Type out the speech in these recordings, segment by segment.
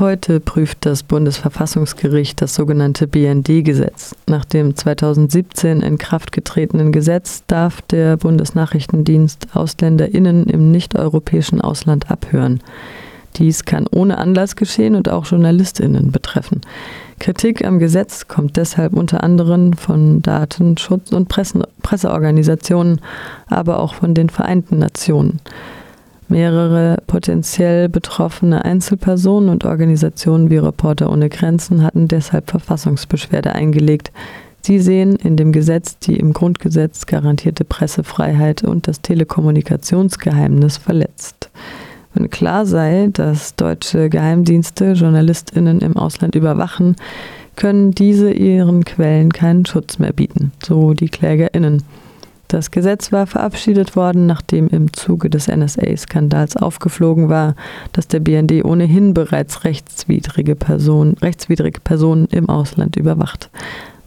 Heute prüft das Bundesverfassungsgericht das sogenannte BND-Gesetz. Nach dem 2017 in Kraft getretenen Gesetz darf der Bundesnachrichtendienst AusländerInnen im nicht-europäischen Ausland abhören. Dies kann ohne Anlass geschehen und auch JournalistInnen betreffen. Kritik am Gesetz kommt deshalb unter anderem von Datenschutz- und Pressen Presseorganisationen, aber auch von den Vereinten Nationen. Mehrere potenziell betroffene Einzelpersonen und Organisationen wie Reporter ohne Grenzen hatten deshalb Verfassungsbeschwerde eingelegt. Sie sehen in dem Gesetz die im Grundgesetz garantierte Pressefreiheit und das Telekommunikationsgeheimnis verletzt. Wenn klar sei, dass deutsche Geheimdienste Journalistinnen im Ausland überwachen, können diese ihren Quellen keinen Schutz mehr bieten, so die Klägerinnen. Das Gesetz war verabschiedet worden, nachdem im Zuge des NSA-Skandals aufgeflogen war, dass der BND ohnehin bereits rechtswidrige, Person, rechtswidrige Personen im Ausland überwacht.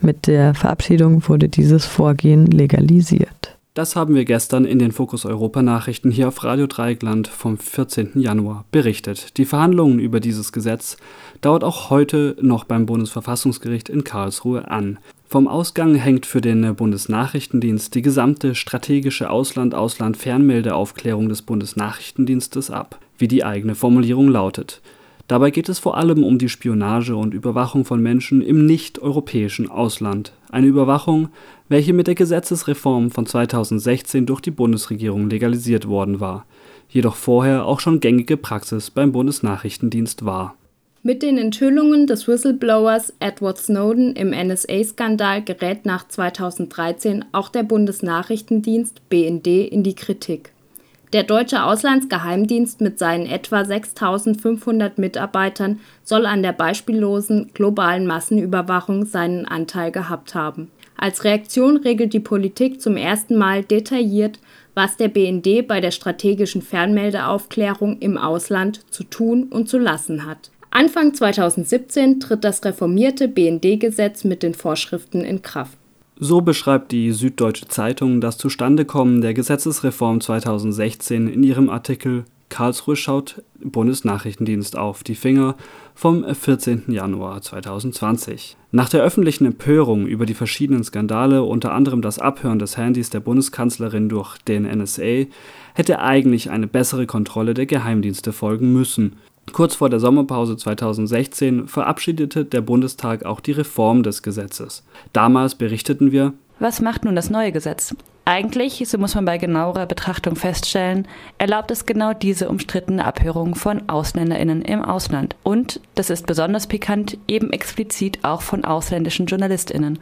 Mit der Verabschiedung wurde dieses Vorgehen legalisiert. Das haben wir gestern in den Fokus Europa Nachrichten hier auf Radio Dreieckland vom 14. Januar berichtet. Die Verhandlungen über dieses Gesetz dauert auch heute noch beim Bundesverfassungsgericht in Karlsruhe an. Vom Ausgang hängt für den Bundesnachrichtendienst die gesamte strategische Ausland-Ausland-Fernmeldeaufklärung des Bundesnachrichtendienstes ab, wie die eigene Formulierung lautet. Dabei geht es vor allem um die Spionage und Überwachung von Menschen im nicht-europäischen Ausland. Eine Überwachung, welche mit der Gesetzesreform von 2016 durch die Bundesregierung legalisiert worden war, jedoch vorher auch schon gängige Praxis beim Bundesnachrichtendienst war mit den Enthüllungen des Whistleblowers Edward Snowden im NSA-Skandal gerät nach 2013 auch der Bundesnachrichtendienst BND in die Kritik. Der deutsche Auslandsgeheimdienst mit seinen etwa 6500 Mitarbeitern soll an der beispiellosen globalen Massenüberwachung seinen Anteil gehabt haben. Als Reaktion regelt die Politik zum ersten Mal detailliert, was der BND bei der strategischen Fernmeldeaufklärung im Ausland zu tun und zu lassen hat. Anfang 2017 tritt das reformierte BND-Gesetz mit den Vorschriften in Kraft. So beschreibt die Süddeutsche Zeitung das Zustandekommen der Gesetzesreform 2016 in ihrem Artikel Karlsruhe schaut Bundesnachrichtendienst auf die Finger vom 14. Januar 2020. Nach der öffentlichen Empörung über die verschiedenen Skandale, unter anderem das Abhören des Handys der Bundeskanzlerin durch den NSA, hätte eigentlich eine bessere Kontrolle der Geheimdienste folgen müssen. Kurz vor der Sommerpause 2016 verabschiedete der Bundestag auch die Reform des Gesetzes. Damals berichteten wir, was macht nun das neue Gesetz? Eigentlich, so muss man bei genauerer Betrachtung feststellen, erlaubt es genau diese umstrittene Abhörung von Ausländerinnen im Ausland und, das ist besonders pikant, eben explizit auch von ausländischen Journalistinnen.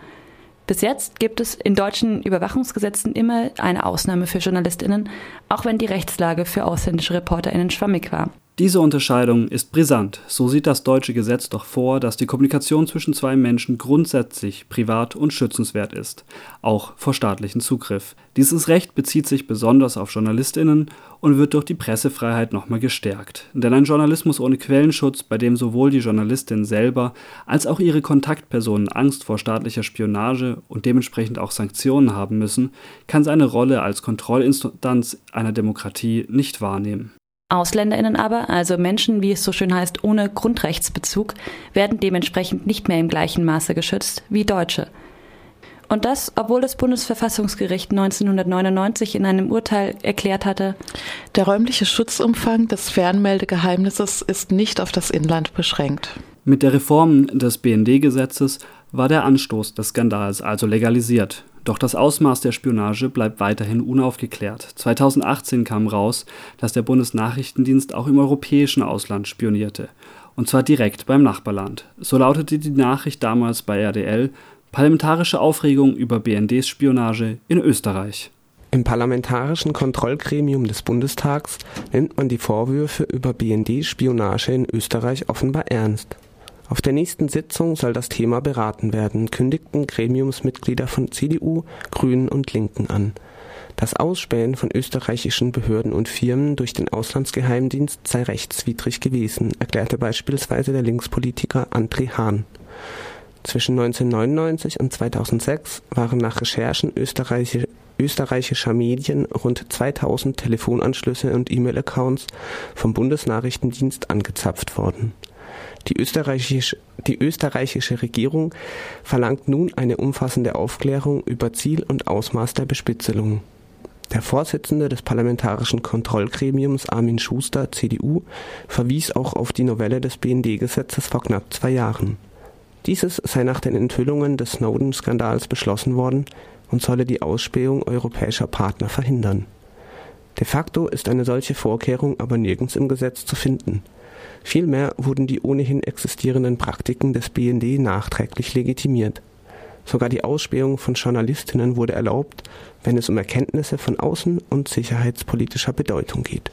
Bis jetzt gibt es in deutschen Überwachungsgesetzen immer eine Ausnahme für Journalistinnen, auch wenn die Rechtslage für ausländische Reporterinnen schwammig war. Diese Unterscheidung ist brisant. So sieht das deutsche Gesetz doch vor, dass die Kommunikation zwischen zwei Menschen grundsätzlich privat und schützenswert ist, auch vor staatlichem Zugriff. Dieses Recht bezieht sich besonders auf Journalistinnen und wird durch die Pressefreiheit nochmal gestärkt. Denn ein Journalismus ohne Quellenschutz, bei dem sowohl die Journalistin selber als auch ihre Kontaktpersonen Angst vor staatlicher Spionage und dementsprechend auch Sanktionen haben müssen, kann seine Rolle als Kontrollinstanz einer Demokratie nicht wahrnehmen. AusländerInnen aber, also Menschen, wie es so schön heißt, ohne Grundrechtsbezug, werden dementsprechend nicht mehr im gleichen Maße geschützt wie Deutsche. Und das, obwohl das Bundesverfassungsgericht 1999 in einem Urteil erklärt hatte, der räumliche Schutzumfang des Fernmeldegeheimnisses ist nicht auf das Inland beschränkt. Mit der Reform des BND-Gesetzes war der Anstoß des Skandals also legalisiert. Doch das Ausmaß der Spionage bleibt weiterhin unaufgeklärt. 2018 kam raus, dass der Bundesnachrichtendienst auch im europäischen Ausland spionierte. Und zwar direkt beim Nachbarland. So lautete die Nachricht damals bei RDL: Parlamentarische Aufregung über BNDs Spionage in Österreich. Im Parlamentarischen Kontrollgremium des Bundestags nimmt man die Vorwürfe über BND-Spionage in Österreich offenbar ernst. Auf der nächsten Sitzung soll das Thema beraten werden, kündigten Gremiumsmitglieder von CDU, Grünen und Linken an. Das Ausspähen von österreichischen Behörden und Firmen durch den Auslandsgeheimdienst sei rechtswidrig gewesen, erklärte beispielsweise der Linkspolitiker André Hahn. Zwischen 1999 und 2006 waren nach Recherchen österreichischer österreichischer Medien rund 2000 Telefonanschlüsse und E-Mail-Accounts vom Bundesnachrichtendienst angezapft worden Die österreichische, die österreichische Regierung verlangt nun eine umfassende Aufklärung über Ziel und Ausmaß der Bespitzelung. Der Vorsitzende des Parlamentarischen Kontrollgremiums Armin Schuster, CDU, verwies auch auf die Novelle des BND-Gesetzes vor knapp zwei Jahren. Dieses sei nach den Enthüllungen des Snowden-Skandals beschlossen worden und solle die Ausspähung europäischer Partner verhindern. De facto ist eine solche Vorkehrung aber nirgends im Gesetz zu finden. Vielmehr wurden die ohnehin existierenden Praktiken des BND nachträglich legitimiert. Sogar die Ausspähung von Journalistinnen wurde erlaubt, wenn es um Erkenntnisse von außen- und sicherheitspolitischer Bedeutung geht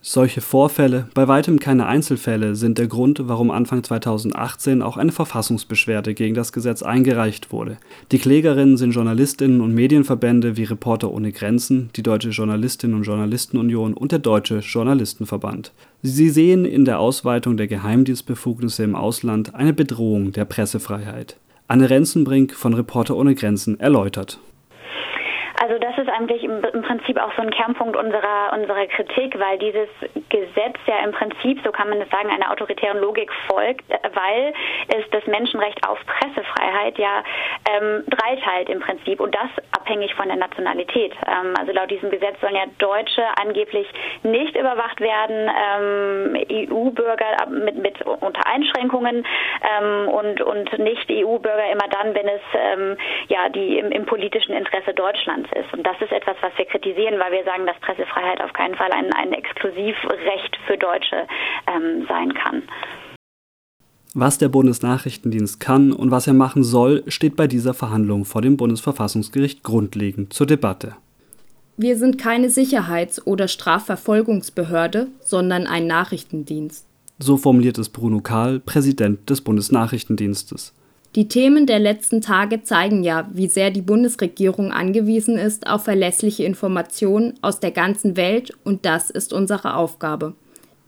solche Vorfälle, bei weitem keine Einzelfälle, sind der Grund, warum Anfang 2018 auch eine Verfassungsbeschwerde gegen das Gesetz eingereicht wurde. Die Klägerinnen sind Journalistinnen und Medienverbände wie Reporter ohne Grenzen, die Deutsche Journalistinnen und Journalistenunion und der Deutsche Journalistenverband. Sie sehen in der Ausweitung der Geheimdienstbefugnisse im Ausland eine Bedrohung der Pressefreiheit. Anne Renzenbrink von Reporter ohne Grenzen erläutert. Also das ist eigentlich im, im, Prinzip auch so ein Kernpunkt unserer, unserer Kritik, weil dieses Gesetz ja im Prinzip, so kann man es sagen, einer autoritären Logik folgt, weil es das Menschenrecht auf Pressefreiheit ja ähm, dreiteilt im Prinzip und das abhängig von der Nationalität. Ähm, also laut diesem Gesetz sollen ja Deutsche angeblich nicht überwacht werden, ähm, EU-Bürger mit, mit unter Einschränkungen ähm, und, und nicht EU-Bürger immer dann, wenn es ähm, ja die im, im politischen Interesse Deutschlands ist. Und das ist etwas, was wir kritisieren, weil wir sagen, dass Pressefreiheit auf keinen Fall ein, ein Exklusivrecht für Deutsche ähm, sein kann. Was der Bundesnachrichtendienst kann und was er machen soll, steht bei dieser Verhandlung vor dem Bundesverfassungsgericht grundlegend zur Debatte. Wir sind keine Sicherheits- oder Strafverfolgungsbehörde, sondern ein Nachrichtendienst. So formuliert es Bruno Kahl, Präsident des Bundesnachrichtendienstes. Die Themen der letzten Tage zeigen ja, wie sehr die Bundesregierung angewiesen ist auf verlässliche Informationen aus der ganzen Welt und das ist unsere Aufgabe.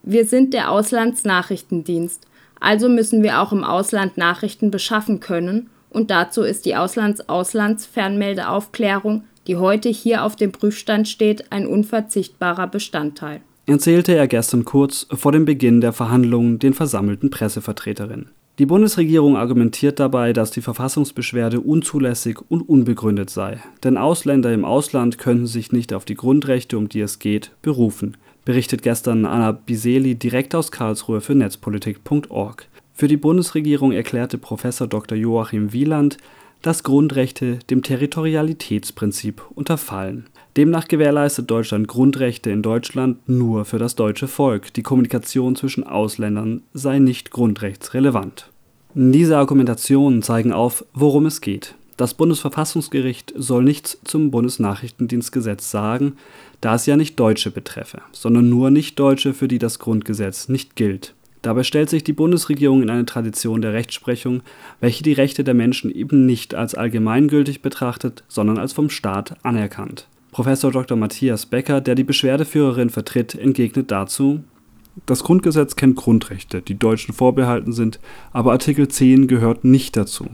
Wir sind der Auslandsnachrichtendienst, also müssen wir auch im Ausland Nachrichten beschaffen können und dazu ist die Auslands-Auslands-Fernmeldeaufklärung, die heute hier auf dem Prüfstand steht, ein unverzichtbarer Bestandteil. Erzählte er gestern kurz vor dem Beginn der Verhandlungen den versammelten Pressevertreterinnen. Die Bundesregierung argumentiert dabei, dass die Verfassungsbeschwerde unzulässig und unbegründet sei, denn Ausländer im Ausland könnten sich nicht auf die Grundrechte, um die es geht, berufen, berichtet gestern Anna Biseli direkt aus Karlsruhe für netzpolitik.org. Für die Bundesregierung erklärte Prof. Dr. Joachim Wieland, dass Grundrechte dem Territorialitätsprinzip unterfallen. Demnach gewährleistet Deutschland Grundrechte in Deutschland nur für das deutsche Volk. Die Kommunikation zwischen Ausländern sei nicht grundrechtsrelevant. Diese Argumentationen zeigen auf, worum es geht. Das Bundesverfassungsgericht soll nichts zum Bundesnachrichtendienstgesetz sagen, da es ja nicht Deutsche betreffe, sondern nur Nichtdeutsche, für die das Grundgesetz nicht gilt. Dabei stellt sich die Bundesregierung in eine Tradition der Rechtsprechung, welche die Rechte der Menschen eben nicht als allgemeingültig betrachtet, sondern als vom Staat anerkannt. Professor Dr. Matthias Becker, der die Beschwerdeführerin vertritt, entgegnet dazu, das Grundgesetz kennt Grundrechte, die Deutschen vorbehalten sind, aber Artikel 10 gehört nicht dazu.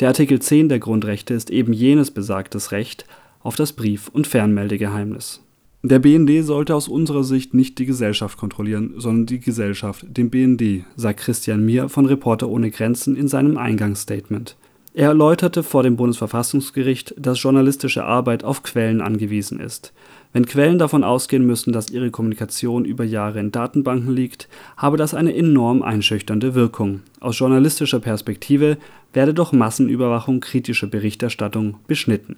Der Artikel 10 der Grundrechte ist eben jenes besagtes Recht auf das Brief- und Fernmeldegeheimnis. Der BND sollte aus unserer Sicht nicht die Gesellschaft kontrollieren, sondern die Gesellschaft den BND, sagt Christian Mier von Reporter ohne Grenzen in seinem Eingangsstatement. Er erläuterte vor dem Bundesverfassungsgericht, dass journalistische Arbeit auf Quellen angewiesen ist. Wenn Quellen davon ausgehen müssen, dass ihre Kommunikation über Jahre in Datenbanken liegt, habe das eine enorm einschüchternde Wirkung. Aus journalistischer Perspektive werde durch Massenüberwachung kritische Berichterstattung beschnitten.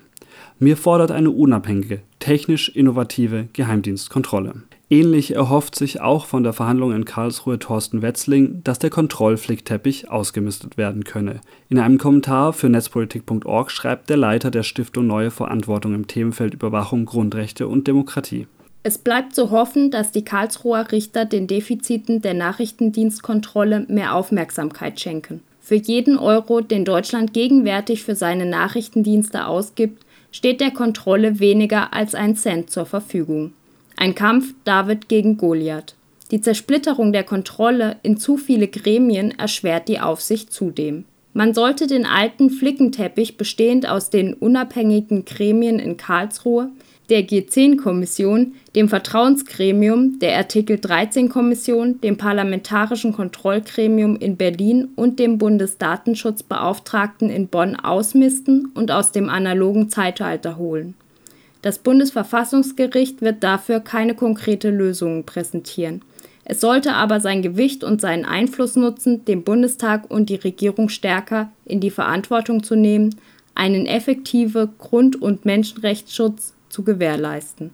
Mir fordert eine unabhängige, technisch innovative Geheimdienstkontrolle. Ähnlich erhofft sich auch von der Verhandlung in Karlsruhe Thorsten Wetzling, dass der Kontrollflickteppich ausgemistet werden könne. In einem Kommentar für netzpolitik.org schreibt der Leiter der Stiftung Neue Verantwortung im Themenfeld Überwachung, Grundrechte und Demokratie. Es bleibt zu hoffen, dass die Karlsruher Richter den Defiziten der Nachrichtendienstkontrolle mehr Aufmerksamkeit schenken. Für jeden Euro, den Deutschland gegenwärtig für seine Nachrichtendienste ausgibt, steht der Kontrolle weniger als ein Cent zur Verfügung. Ein Kampf David gegen Goliath. Die Zersplitterung der Kontrolle in zu viele Gremien erschwert die Aufsicht zudem. Man sollte den alten Flickenteppich bestehend aus den unabhängigen Gremien in Karlsruhe, der G10-Kommission, dem Vertrauensgremium, der Artikel 13-Kommission, dem Parlamentarischen Kontrollgremium in Berlin und dem Bundesdatenschutzbeauftragten in Bonn ausmisten und aus dem analogen Zeitalter holen. Das Bundesverfassungsgericht wird dafür keine konkrete Lösung präsentieren. Es sollte aber sein Gewicht und seinen Einfluss nutzen, den Bundestag und die Regierung stärker in die Verantwortung zu nehmen, einen effektiven Grund- und Menschenrechtsschutz zu gewährleisten.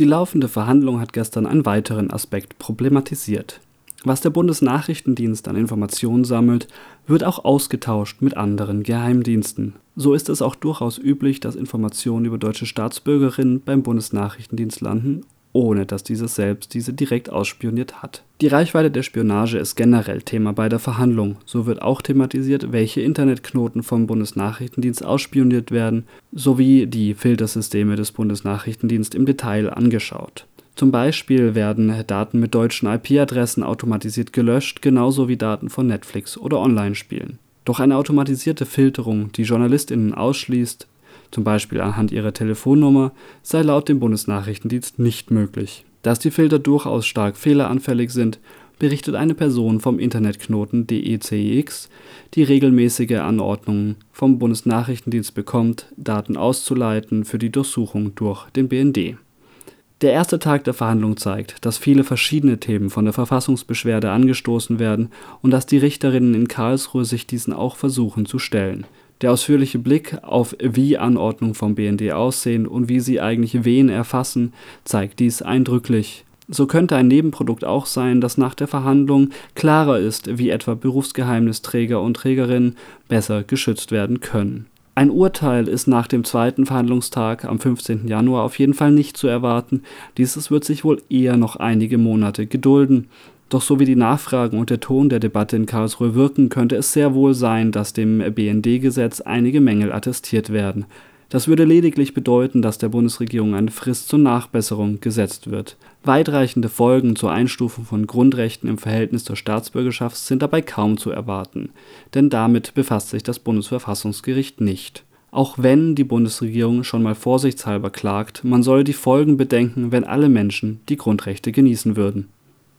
Die laufende Verhandlung hat gestern einen weiteren Aspekt problematisiert. Was der Bundesnachrichtendienst an Informationen sammelt, wird auch ausgetauscht mit anderen Geheimdiensten. So ist es auch durchaus üblich, dass Informationen über deutsche Staatsbürgerinnen beim Bundesnachrichtendienst landen ohne dass dieses selbst diese direkt ausspioniert hat. Die Reichweite der Spionage ist generell Thema bei der Verhandlung. So wird auch thematisiert, welche Internetknoten vom Bundesnachrichtendienst ausspioniert werden, sowie die Filtersysteme des Bundesnachrichtendienstes im Detail angeschaut. Zum Beispiel werden Daten mit deutschen IP-Adressen automatisiert gelöscht, genauso wie Daten von Netflix oder Online-Spielen. Doch eine automatisierte Filterung, die JournalistInnen ausschließt, zum Beispiel anhand ihrer Telefonnummer, sei laut dem Bundesnachrichtendienst nicht möglich. Dass die Filter durchaus stark fehleranfällig sind, berichtet eine Person vom Internetknoten DECX, die regelmäßige Anordnungen vom Bundesnachrichtendienst bekommt, Daten auszuleiten für die Durchsuchung durch den BND. Der erste Tag der Verhandlung zeigt, dass viele verschiedene Themen von der Verfassungsbeschwerde angestoßen werden und dass die Richterinnen in Karlsruhe sich diesen auch versuchen zu stellen. Der ausführliche Blick auf wie Anordnungen vom BND aussehen und wie sie eigentlich wen erfassen, zeigt dies eindrücklich. So könnte ein Nebenprodukt auch sein, dass nach der Verhandlung klarer ist, wie etwa Berufsgeheimnisträger und Trägerinnen besser geschützt werden können. Ein Urteil ist nach dem zweiten Verhandlungstag am 15. Januar auf jeden Fall nicht zu erwarten. Dieses wird sich wohl eher noch einige Monate gedulden. Doch so wie die Nachfragen und der Ton der Debatte in Karlsruhe wirken, könnte es sehr wohl sein, dass dem BND-Gesetz einige Mängel attestiert werden. Das würde lediglich bedeuten, dass der Bundesregierung eine Frist zur Nachbesserung gesetzt wird. Weitreichende Folgen zur Einstufung von Grundrechten im Verhältnis zur Staatsbürgerschaft sind dabei kaum zu erwarten, denn damit befasst sich das Bundesverfassungsgericht nicht. Auch wenn die Bundesregierung schon mal vorsichtshalber klagt, man solle die Folgen bedenken, wenn alle Menschen die Grundrechte genießen würden